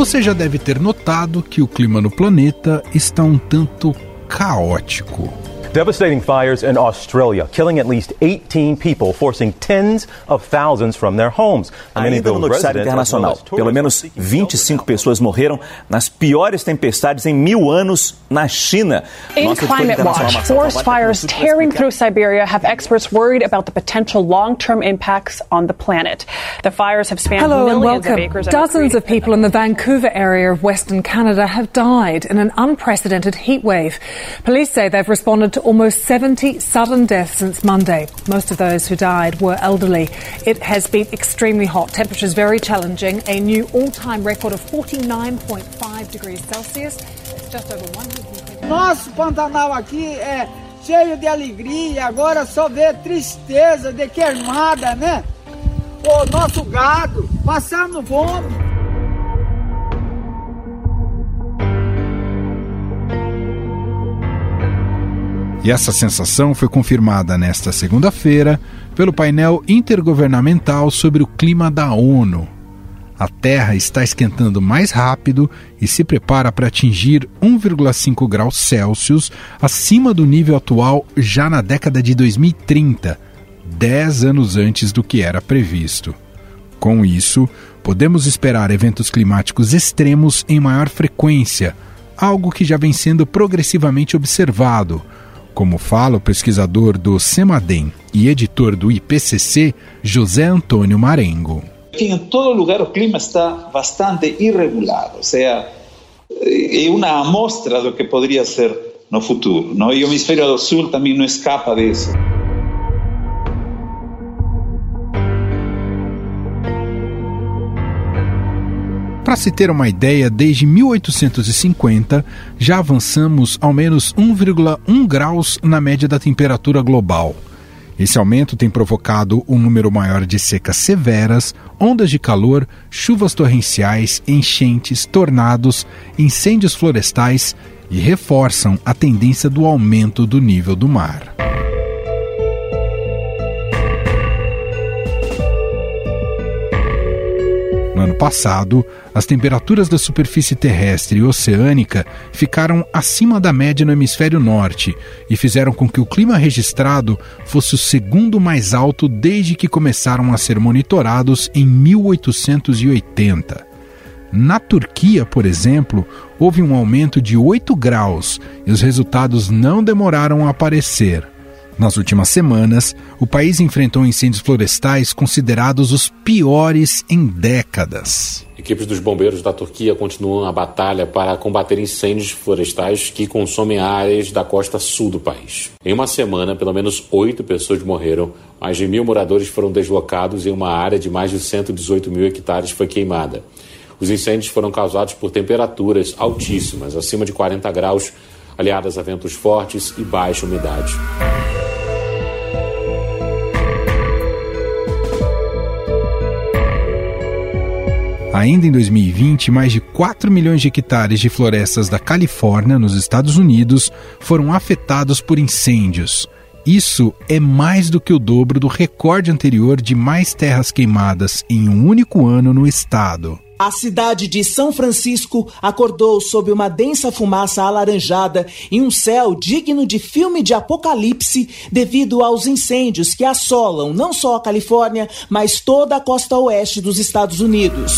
Você já deve ter notado que o clima no planeta está um tanto caótico. Devastating fires in Australia, killing at least 18 people, forcing tens of thousands from their homes. Ainda no noticiário internacional, pelo menos 25 pessoas morreram nas piores tempestades em mil anos na China. In climate watch, forest fires tearing through Siberia have experts worried about the potential long-term impacts on the planet. The fires have spanned Hello and welcome. of acres. Dozens of people in the Vancouver area of Western Canada have died in an unprecedented heat wave. Police say they've responded to almost 70 sudden deaths since Monday. Most of those who died were elderly. It has been extremely hot, temperatures very challenging. A new all-time record of 49.5 degrees Celsius. It's just over 120. Nosso Pantanal aqui é cheio de alegria, agora só vê tristeza de queimada, né? O nosso gado passando fome. E essa sensação foi confirmada nesta segunda-feira pelo painel intergovernamental sobre o clima da ONU. A Terra está esquentando mais rápido e se prepara para atingir 1,5 graus Celsius acima do nível atual já na década de 2030, 10 anos antes do que era previsto. Com isso, podemos esperar eventos climáticos extremos em maior frequência, algo que já vem sendo progressivamente observado como fala o pesquisador do CEMADEM e editor do IPCC, José Antônio Marengo. Em todo lugar o clima está bastante irregular, ou seja, é uma amostra do que poderia ser no futuro. Não? E o hemisfério do sul também não escapa disso. Para se ter uma ideia, desde 1850 já avançamos ao menos 1,1 graus na média da temperatura global. Esse aumento tem provocado um número maior de secas severas, ondas de calor, chuvas torrenciais, enchentes, tornados, incêndios florestais e reforçam a tendência do aumento do nível do mar. No ano passado, as temperaturas da superfície terrestre e oceânica ficaram acima da média no hemisfério norte e fizeram com que o clima registrado fosse o segundo mais alto desde que começaram a ser monitorados em 1880. Na Turquia, por exemplo, houve um aumento de 8 graus e os resultados não demoraram a aparecer. Nas últimas semanas, o país enfrentou incêndios florestais considerados os piores em décadas. Equipes dos bombeiros da Turquia continuam a batalha para combater incêndios florestais que consomem áreas da costa sul do país. Em uma semana, pelo menos oito pessoas morreram, mais de mil moradores foram deslocados e uma área de mais de 118 mil hectares foi queimada. Os incêndios foram causados por temperaturas altíssimas, acima de 40 graus, aliadas a ventos fortes e baixa umidade. Ainda em 2020, mais de 4 milhões de hectares de florestas da Califórnia, nos Estados Unidos, foram afetados por incêndios. Isso é mais do que o dobro do recorde anterior de mais terras queimadas em um único ano no estado. A cidade de São Francisco acordou sob uma densa fumaça alaranjada em um céu digno de filme de apocalipse devido aos incêndios que assolam não só a Califórnia, mas toda a costa oeste dos Estados Unidos.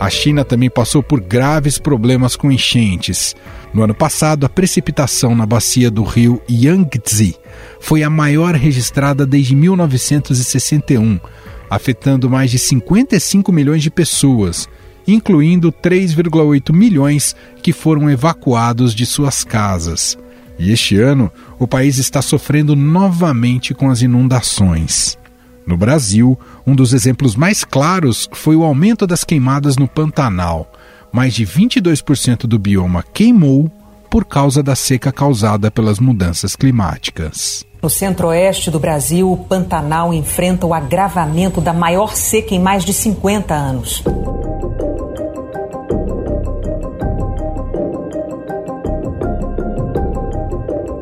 A China também passou por graves problemas com enchentes. No ano passado, a precipitação na bacia do rio Yangtze foi a maior registrada desde 1961, afetando mais de 55 milhões de pessoas, incluindo 3,8 milhões que foram evacuados de suas casas. E este ano, o país está sofrendo novamente com as inundações. No Brasil, um dos exemplos mais claros foi o aumento das queimadas no Pantanal. Mais de 22% do bioma queimou por causa da seca causada pelas mudanças climáticas. No centro-oeste do Brasil, o Pantanal enfrenta o agravamento da maior seca em mais de 50 anos.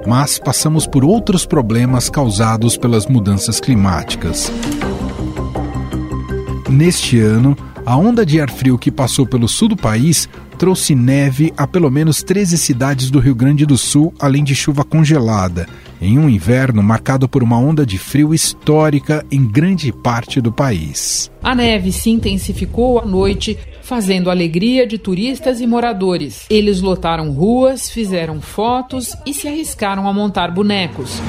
Mas passamos por outros problemas causados pelas mudanças climáticas. neste ano, a onda de ar frio que passou pelo sul do país trouxe neve a pelo menos 13 cidades do Rio Grande do Sul, além de chuva congelada, em um inverno marcado por uma onda de frio histórica em grande parte do país. A neve se intensificou à noite, fazendo alegria de turistas e moradores. Eles lotaram ruas, fizeram fotos e se arriscaram a montar bonecos.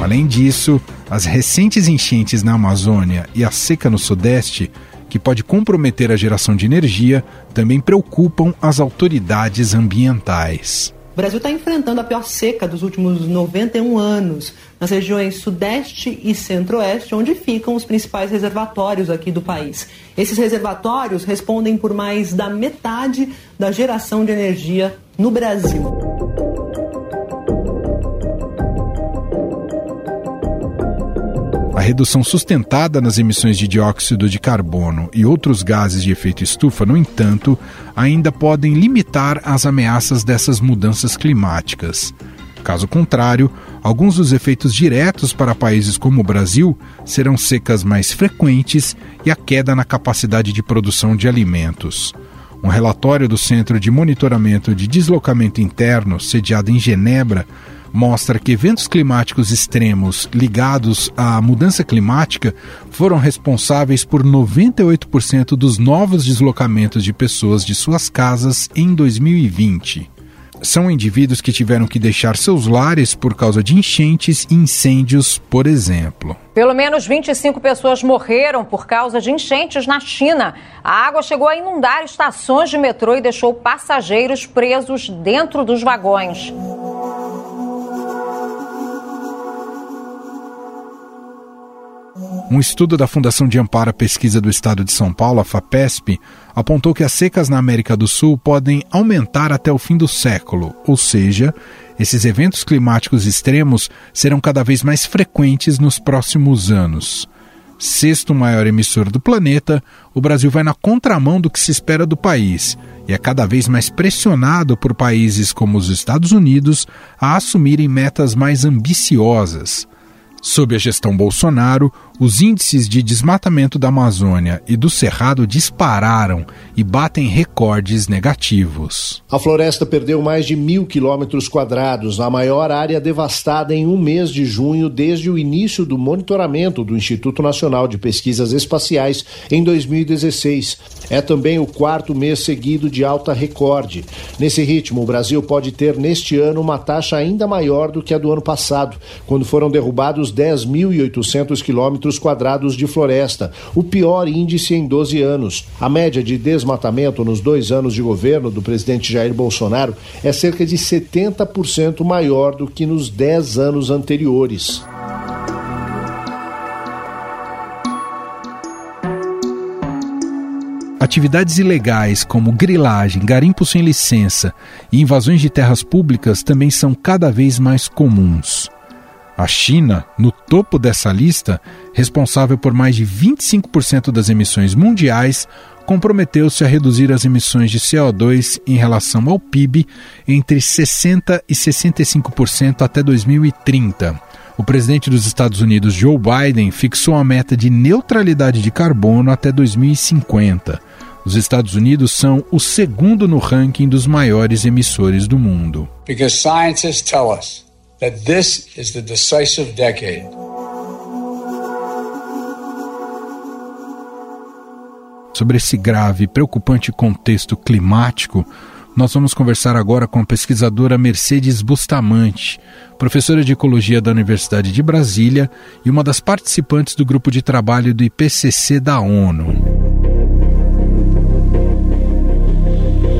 Além disso, as recentes enchentes na Amazônia e a seca no Sudeste, que pode comprometer a geração de energia, também preocupam as autoridades ambientais. O Brasil está enfrentando a pior seca dos últimos 91 anos, nas regiões Sudeste e Centro-Oeste, onde ficam os principais reservatórios aqui do país. Esses reservatórios respondem por mais da metade da geração de energia no Brasil. Redução sustentada nas emissões de dióxido de carbono e outros gases de efeito estufa, no entanto, ainda podem limitar as ameaças dessas mudanças climáticas. Caso contrário, alguns dos efeitos diretos para países como o Brasil serão secas mais frequentes e a queda na capacidade de produção de alimentos. Um relatório do Centro de Monitoramento de Deslocamento Interno, sediado em Genebra, mostra que eventos climáticos extremos ligados à mudança climática foram responsáveis por 98% dos novos deslocamentos de pessoas de suas casas em 2020. São indivíduos que tiveram que deixar seus lares por causa de enchentes e incêndios, por exemplo. Pelo menos 25 pessoas morreram por causa de enchentes na China. A água chegou a inundar estações de metrô e deixou passageiros presos dentro dos vagões. Um estudo da Fundação de Amparo à Pesquisa do Estado de São Paulo, a FAPESP, apontou que as secas na América do Sul podem aumentar até o fim do século, ou seja, esses eventos climáticos extremos serão cada vez mais frequentes nos próximos anos. Sexto maior emissor do planeta, o Brasil vai na contramão do que se espera do país e é cada vez mais pressionado por países como os Estados Unidos a assumirem metas mais ambiciosas. Sob a gestão Bolsonaro, os índices de desmatamento da Amazônia e do Cerrado dispararam e batem recordes negativos. A floresta perdeu mais de mil quilômetros quadrados, a maior área devastada em um mês de junho desde o início do monitoramento do Instituto Nacional de Pesquisas Espaciais em 2016. É também o quarto mês seguido de alta recorde. Nesse ritmo, o Brasil pode ter neste ano uma taxa ainda maior do que a do ano passado, quando foram derrubados 10.800 quilômetros quilômetros quadrados de floresta, o pior índice em 12 anos. A média de desmatamento nos dois anos de governo do presidente Jair Bolsonaro é cerca de 70% maior do que nos 10 anos anteriores. Atividades ilegais como grilagem, garimpo sem licença e invasões de terras públicas também são cada vez mais comuns. A China, no topo dessa lista, responsável por mais de 25% das emissões mundiais, comprometeu-se a reduzir as emissões de CO2 em relação ao PIB entre 60% e 65% até 2030. O presidente dos Estados Unidos, Joe Biden, fixou a meta de neutralidade de carbono até 2050. Os Estados Unidos são o segundo no ranking dos maiores emissores do mundo. Because scientists tell us that this is the decisive decade. Sobre esse grave e preocupante contexto climático, nós vamos conversar agora com a pesquisadora Mercedes Bustamante, professora de Ecologia da Universidade de Brasília e uma das participantes do grupo de trabalho do IPCC da ONU.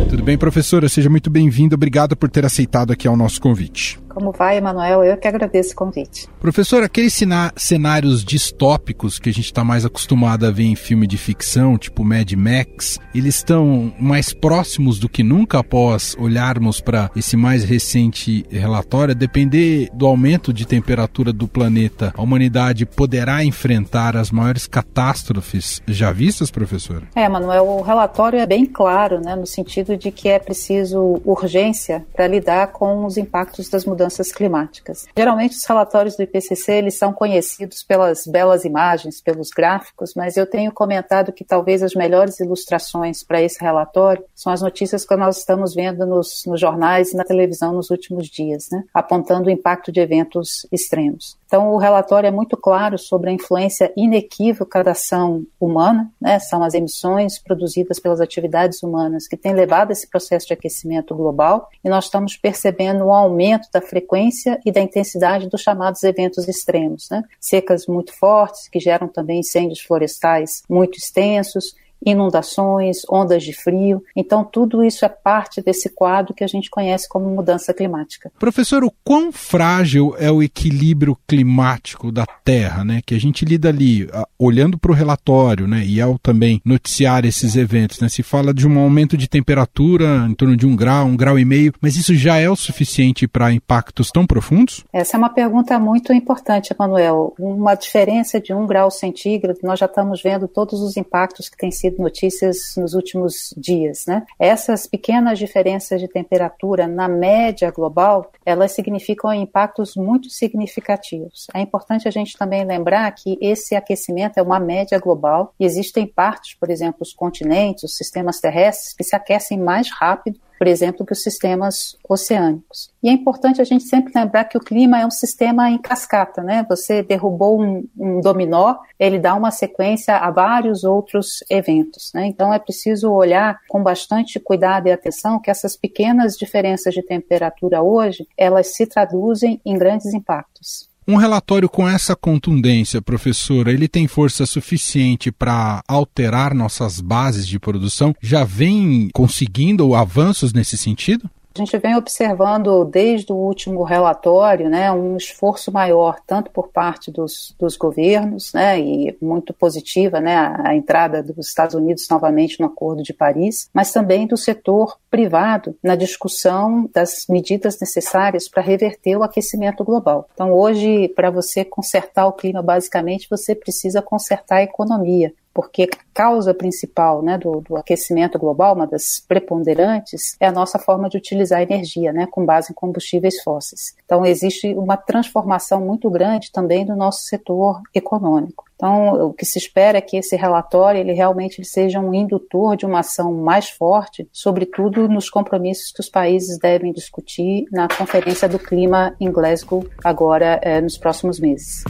Tudo bem, professora? Seja muito bem-vinda. Obrigado por ter aceitado aqui ao nosso convite. Como vai, Emanuel? Eu que agradeço o convite. Professor, aqueles cenários distópicos que a gente está mais acostumado a ver em filme de ficção, tipo Mad Max, eles estão mais próximos do que nunca após olharmos para esse mais recente relatório. depender do aumento de temperatura do planeta, a humanidade poderá enfrentar as maiores catástrofes já vistas, professor? É, Manuel, o relatório é bem claro, né, no sentido de que é preciso urgência para lidar com os impactos das mudanças mudanças climáticas. Geralmente os relatórios do IPCC eles são conhecidos pelas belas imagens, pelos gráficos, mas eu tenho comentado que talvez as melhores ilustrações para esse relatório são as notícias que nós estamos vendo nos, nos jornais e na televisão nos últimos dias, né? apontando o impacto de eventos extremos. Então, o relatório é muito claro sobre a influência inequívoca da ação humana, né? são as emissões produzidas pelas atividades humanas que têm levado a esse processo de aquecimento global, e nós estamos percebendo um aumento da frequência e da intensidade dos chamados eventos extremos, né? secas muito fortes, que geram também incêndios florestais muito extensos, inundações, ondas de frio. Então, tudo isso é parte desse quadro que a gente conhece como mudança climática. Professor, o quão frágil é o equilíbrio climático da Terra, né? Que a gente lida ali, olhando para o relatório, né? E ao também noticiar esses eventos, né? Se fala de um aumento de temperatura em torno de um grau, um grau e meio, mas isso já é o suficiente para impactos tão profundos? Essa é uma pergunta muito importante, Emanuel. Uma diferença de um grau centígrado, nós já estamos vendo todos os impactos que têm sido sido notícias nos últimos dias, né? Essas pequenas diferenças de temperatura na média global, elas significam impactos muito significativos. É importante a gente também lembrar que esse aquecimento é uma média global e existem partes, por exemplo, os continentes, os sistemas terrestres que se aquecem mais rápido por exemplo, que os sistemas oceânicos. E é importante a gente sempre lembrar que o clima é um sistema em cascata, né? Você derrubou um, um dominó, ele dá uma sequência a vários outros eventos, né? Então é preciso olhar com bastante cuidado e atenção que essas pequenas diferenças de temperatura hoje, elas se traduzem em grandes impactos. Um relatório com essa contundência, professora, ele tem força suficiente para alterar nossas bases de produção? Já vem conseguindo avanços nesse sentido? A gente vem observando desde o último relatório né, um esforço maior, tanto por parte dos, dos governos, né, e muito positiva né, a, a, entrada dos Estados Unidos novamente no Acordo de Paris, mas também do setor privado na discussão das medidas necessárias para reverter o aquecimento global. Então, hoje, para você consertar o clima, basicamente, você precisa consertar a economia porque a causa principal né, do, do, aquecimento global, uma das preponderantes, é a nossa forma de utilizar energia, né, com base em combustíveis fósseis. Então, existe uma transformação muito grande também do nosso setor econômico. Então, o que se espera é que esse relatório ele realmente seja um indutor de uma ação mais forte, sobretudo nos compromissos que os países devem discutir na Conferência do Clima em Glasgow agora é, nos próximos meses.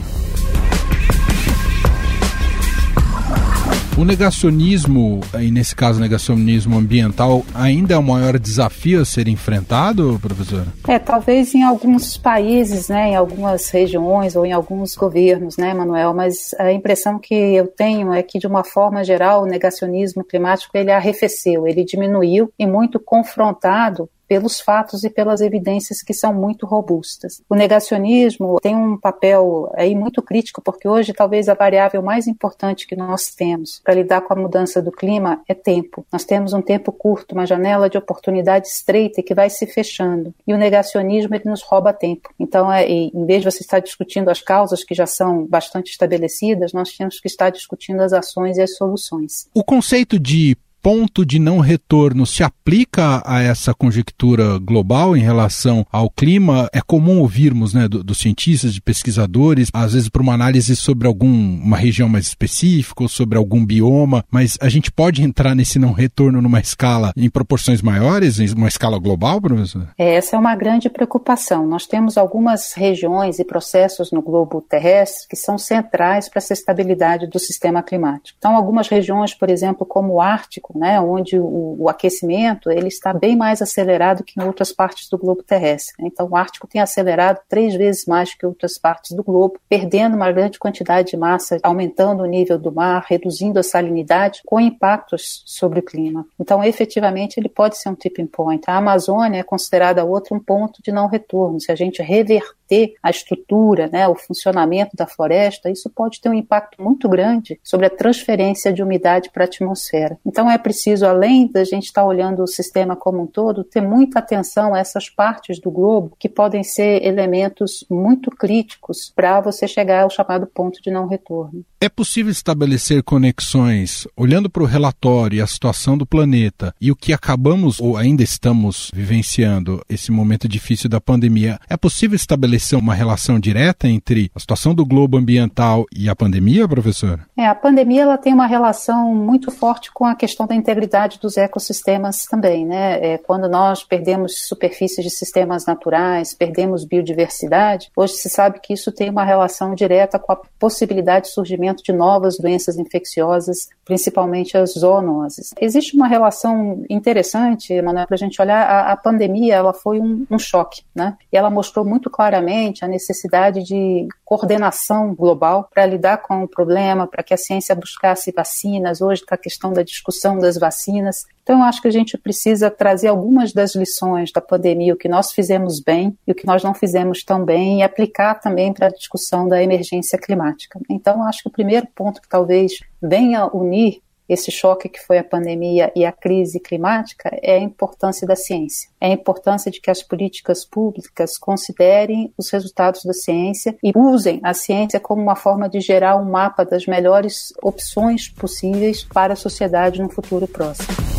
O negacionismo, e nesse caso negacionismo ambiental, ainda é o maior desafio a ser enfrentado, professora? É, talvez em alguns países, né, em algumas regiões ou em alguns governos, né, Manuel, mas a impressão que eu tenho é que, de uma forma geral, o negacionismo climático ele arrefeceu, ele diminuiu e muito confrontado pelos fatos e pelas evidências que são muito robustas. O negacionismo tem um papel aí muito crítico, porque hoje talvez a variável mais importante que nós temos para lidar com a mudança do clima é tempo. Nós temos um tempo curto, uma janela de oportunidade estreita que vai se fechando. E o negacionismo ele nos rouba tempo. Então, é, em vez de você estar discutindo as causas que já são bastante estabelecidas, nós temos que estar discutindo as ações e as soluções. O conceito de ponto de não retorno se aplica a essa conjectura global em relação ao clima? É comum ouvirmos né, dos do cientistas, de pesquisadores, às vezes para uma análise sobre alguma região mais específica ou sobre algum bioma, mas a gente pode entrar nesse não retorno numa escala em proporções maiores, em uma escala global, professor? É, essa é uma grande preocupação. Nós temos algumas regiões e processos no globo terrestre que são centrais para essa estabilidade do sistema climático. Então, algumas regiões, por exemplo, como o Ártico, né, onde o, o, aquecimento ele está bem mais acelerado que em outras partes do globo terrestre. Então, o Ártico tem acelerado três vezes mais que outras partes do globo, perdendo uma grande quantidade de massa, aumentando o nível do mar, reduzindo a salinidade, com impactos sobre o clima. Então, efetivamente, ele pode ser um tipping point. A Amazônia é considerada outro um ponto de não retorno. Se a gente reverter a estrutura, né, o funcionamento da floresta, isso pode ter um impacto muito grande sobre a transferência de umidade para a atmosfera. Então, é preciso, além da gente estar tá olhando o sistema como um todo, ter muita atenção a essas partes do globo que podem ser elementos muito críticos para você chegar ao chamado ponto de não retorno. É possível estabelecer conexões, olhando para o relatório e a situação do planeta e o que acabamos ou ainda estamos vivenciando, esse momento difícil da pandemia, é possível estabelecer uma relação direta entre a situação do globo ambiental e a pandemia, professora? É, a pandemia ela tem uma relação muito forte com a questão da integridade dos ecossistemas também, né? É, quando nós perdemos superfícies de sistemas naturais, perdemos biodiversidade, hoje se sabe que isso tem uma relação direta com a possibilidade de surgimento de novas doenças infecciosas, principalmente as zoonoses. Existe uma relação interessante, Emanuel, para a gente olhar, a, a, pandemia ela foi um, um choque, né? E ela mostrou muito claramente a necessidade de coordenação global para lidar com o problema, para que a ciência buscasse vacinas, hoje está a questão da discussão das vacinas. Então, eu acho que a gente precisa trazer algumas das lições da pandemia, o que nós fizemos bem e o que nós não fizemos tão bem, e aplicar também para a discussão da emergência climática. Então, eu acho que primeiro ponto que talvez venha unir esse choque que foi a pandemia e a crise climática é a importância da ciência. É a importância de que as políticas públicas considerem os resultados da ciência e usem a ciência como uma forma de gerar um mapa das melhores opções possíveis para a sociedade no futuro próximo.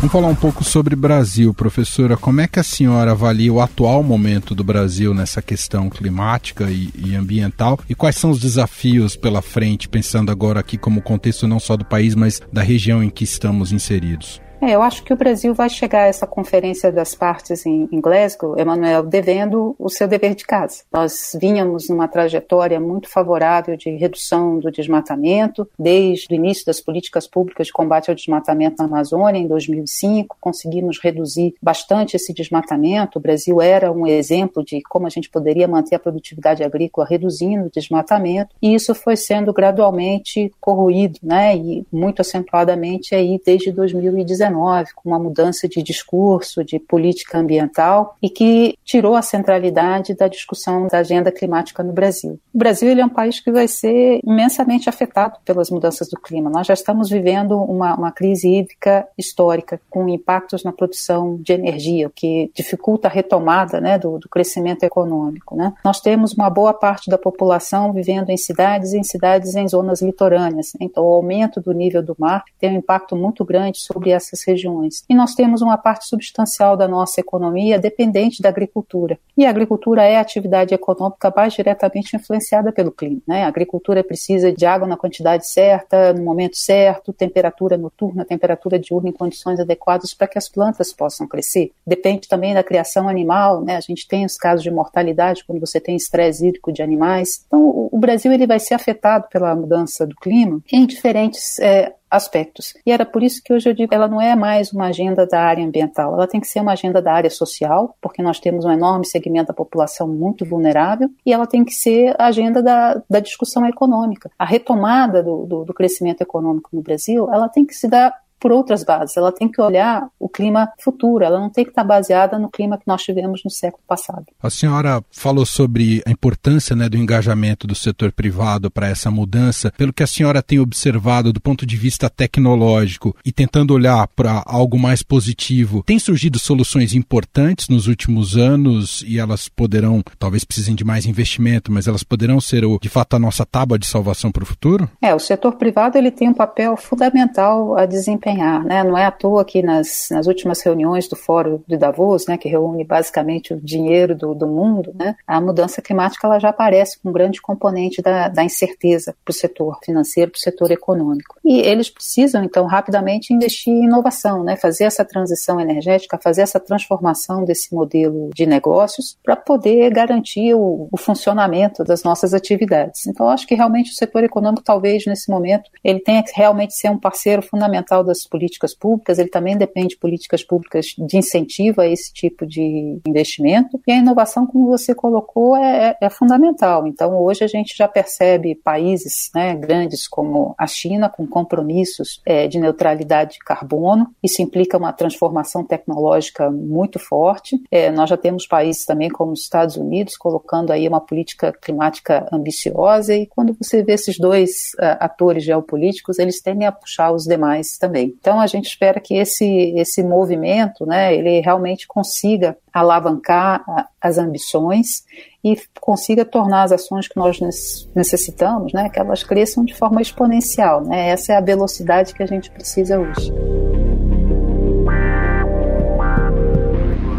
Vamos falar um pouco sobre Brasil, professora. Como é que a senhora avalia o atual momento do Brasil nessa questão climática e, e, ambiental? E quais são os desafios pela frente, pensando agora aqui como contexto não só do país, mas da região em que estamos inseridos? É, eu acho que o Brasil vai chegar a essa conferência das partes em, em Glasgow, Emanuel, devendo o seu dever de casa. Nós vínhamos numa trajetória muito favorável de redução do desmatamento, desde o início das políticas públicas de combate ao desmatamento na Amazônia, em 2005, conseguimos reduzir bastante esse desmatamento. O Brasil era um exemplo de como a gente poderia manter a produtividade agrícola reduzindo o desmatamento, e isso foi sendo gradualmente corroído, né, e muito acentuadamente aí desde 2019 com uma mudança de discurso, de política ambiental e que tirou a centralidade da discussão da agenda climática no Brasil. O Brasil ele é um país que vai ser imensamente afetado pelas mudanças do clima. Nós já estamos vivendo uma, uma crise hídrica histórica, com impactos na produção de energia, o que dificulta a retomada né, do, do crescimento econômico. Né? Nós temos uma boa parte da população vivendo em cidades em cidades em zonas litorâneas. Então, o aumento do nível do mar tem um impacto muito grande sobre essas regiões. E nós temos uma parte substancial da nossa economia dependente da agricultura. E a agricultura é a atividade econômica mais diretamente influenciada pelo clima. Né? A agricultura precisa de água na quantidade certa, no momento certo, temperatura noturna, temperatura diurna em condições adequadas para que as plantas possam crescer. Depende também da criação animal, né? A gente tem os casos de mortalidade quando você tem estresse hídrico de animais. Então, o Brasil ele vai ser afetado pela mudança do clima em diferentes é, aspectos. E era por isso que hoje eu digo, ela não é mais uma agenda da área ambiental, ela tem que ser uma agenda da área social, porque nós temos um enorme segmento da população muito vulnerável, e ela tem que ser a agenda da, da discussão econômica. A retomada do, do, do crescimento econômico no Brasil, ela tem que se dar por outras bases. Ela tem que olhar o clima futuro, ela não tem que estar baseada no clima que nós tivemos no século passado. A senhora falou sobre a importância né, do engajamento do setor privado para essa mudança. Pelo que a senhora tem observado do ponto de vista tecnológico e tentando olhar para algo mais positivo, tem surgido soluções importantes nos últimos anos e elas poderão, talvez precisem de mais investimento, mas elas poderão ser de fato a nossa tábua de salvação para o futuro? É, o setor privado ele tem um papel fundamental a desempenhar Né? Não é à toa que nas, nas últimas reuniões do Fórum de Davos, né, que reúne basicamente o dinheiro do, do mundo, né, a mudança climática ela já aparece com um grande componente da, da incerteza para o setor financeiro, para o setor econômico. E eles precisam, então, rapidamente investir em inovação, né, fazer essa transição energética, fazer essa transformação desse modelo de negócios para poder garantir o, o funcionamento das nossas atividades. Então, acho que realmente o setor econômico, talvez nesse momento, ele tenha que realmente ser um parceiro fundamental das políticas públicas, ele também depende de políticas públicas de incentivo a esse tipo de investimento. E a inovação, como você colocou, é, é, é fundamental. Então, hoje a gente já percebe países né, grandes como a China com compromissos é, de neutralidade de carbono. Isso implica uma transformação tecnológica muito forte. É, nós já temos países também como os Estados Unidos colocando aí uma política climática ambiciosa e quando você vê esses dois uh, atores geopolíticos, eles tendem a puxar os demais também. Então a gente espera que esse, esse movimento, né, ele realmente consiga alavancar as ambições e consiga tornar as ações que nós necessitamos, né, que elas cresçam de forma exponencial. Né? Essa é a velocidade que a gente precisa hoje.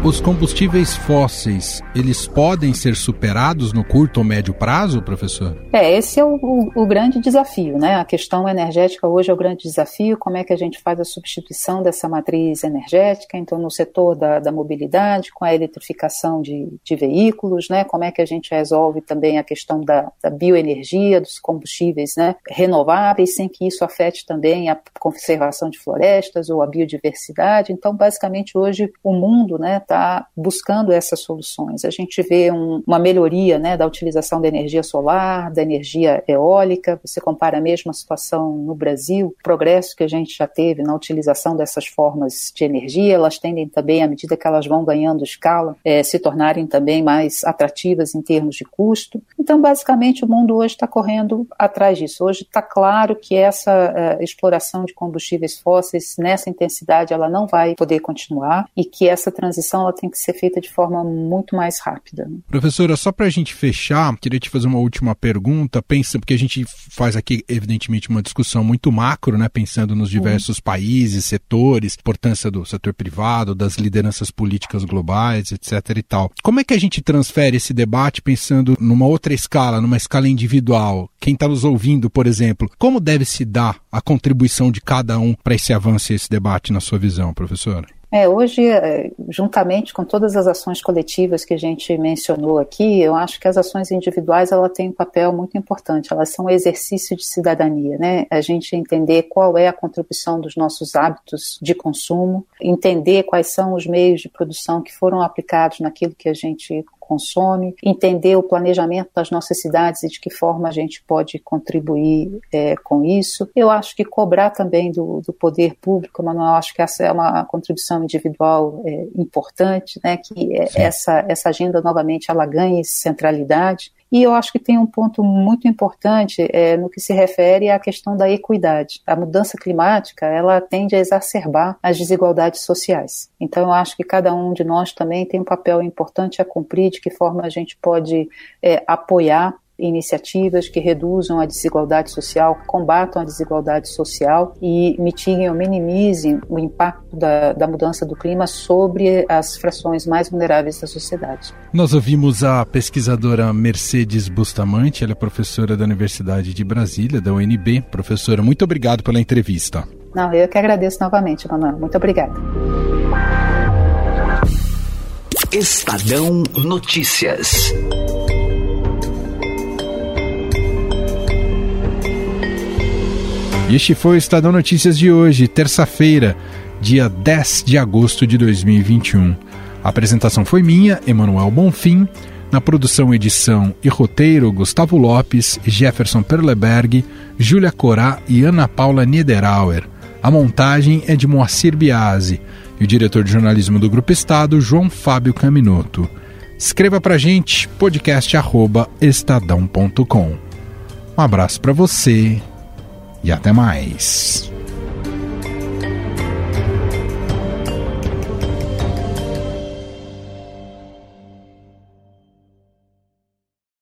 Os combustíveis fósseis, eles podem ser superados no curto ou médio prazo, professor? É, esse é o, o, o, grande desafio, né? A questão energética hoje é o grande desafio, como é que a gente faz a substituição dessa matriz energética, então no setor da, da mobilidade, com a eletrificação de, de, veículos, né? Como é que a gente resolve também a questão da, da bioenergia, dos combustíveis né? renováveis, sem que isso afete também a conservação de florestas ou a biodiversidade. Então, basicamente, hoje o mundo, né, está buscando essas soluções. A gente vê um, uma melhoria né, da utilização da energia solar, da energia eólica. Você compara a mesma situação no Brasil, o progresso que a gente já teve na utilização dessas formas de energia, elas tendem também, à medida que elas vão ganhando escala, é, se tornarem também mais atrativas em termos de custo. Então, basicamente, o mundo hoje está correndo atrás disso. Hoje está claro que essa uh, exploração de combustíveis fósseis nessa intensidade ela não vai poder continuar e que essa transição ela tem que ser feita de forma muito mais rápida. Né? Professora, só para a gente fechar, queria te fazer uma última pergunta, pensa, porque a gente faz aqui, evidentemente, uma discussão muito macro, né, pensando nos diversos uhum. países, setores, importância do setor privado, das lideranças políticas globais, etc. e tal. Como é que a gente transfere esse debate pensando numa outra escala, numa escala individual? Quem está nos ouvindo, por exemplo, como deve se dar a contribuição de cada um para esse avanço e esse debate, na sua visão, professora? É, hoje, é, juntamente com todas as ações coletivas que a gente mencionou aqui, eu acho que as ações individuais ela têm um papel muito importante. Elas são um exercício de cidadania, né? A gente entender qual é a contribuição dos nossos hábitos de consumo, entender quais são os meios de produção que foram aplicados naquilo que a gente consome, entender o planejamento das nossas cidades e de que forma a gente pode contribuir é, com isso. Eu acho que cobrar também do, do poder público, mas eu acho que essa é uma contribuição individual é, importante, né, que é, essa, essa agenda novamente ela ganhe centralidade e eu acho que tem um ponto muito importante é, no que se refere à questão da equidade. A mudança climática ela tende a exacerbar as desigualdades sociais. Então eu acho que cada um de nós também tem um papel importante a cumprir de que forma a gente pode é, apoiar iniciativas que reduzam a desigualdade social, combatam a desigualdade social e mitiguem ou minimizem o impacto da, da mudança do clima sobre as frações mais vulneráveis da sociedade. Nós ouvimos a pesquisadora Mercedes Bustamante, ela é professora da Universidade de Brasília, da UNB. Professora, muito obrigado pela entrevista. Não, eu que agradeço novamente, Manuel. Muito obrigada. Estadão Notícias. Este foi o Estadão Notícias de hoje, terça-feira, dia 10 de agosto de 2021. A apresentação foi minha, Emanuel Bonfim. Na produção, edição e roteiro, Gustavo Lopes, Jefferson Perleberg, Júlia Corá e Ana Paula Niederauer. A montagem é de Moacir Biasi e o diretor de jornalismo do Grupo Estado, João Fábio Caminoto. Escreva pra gente, podcast@estadão.com. Um abraço para você e até mais.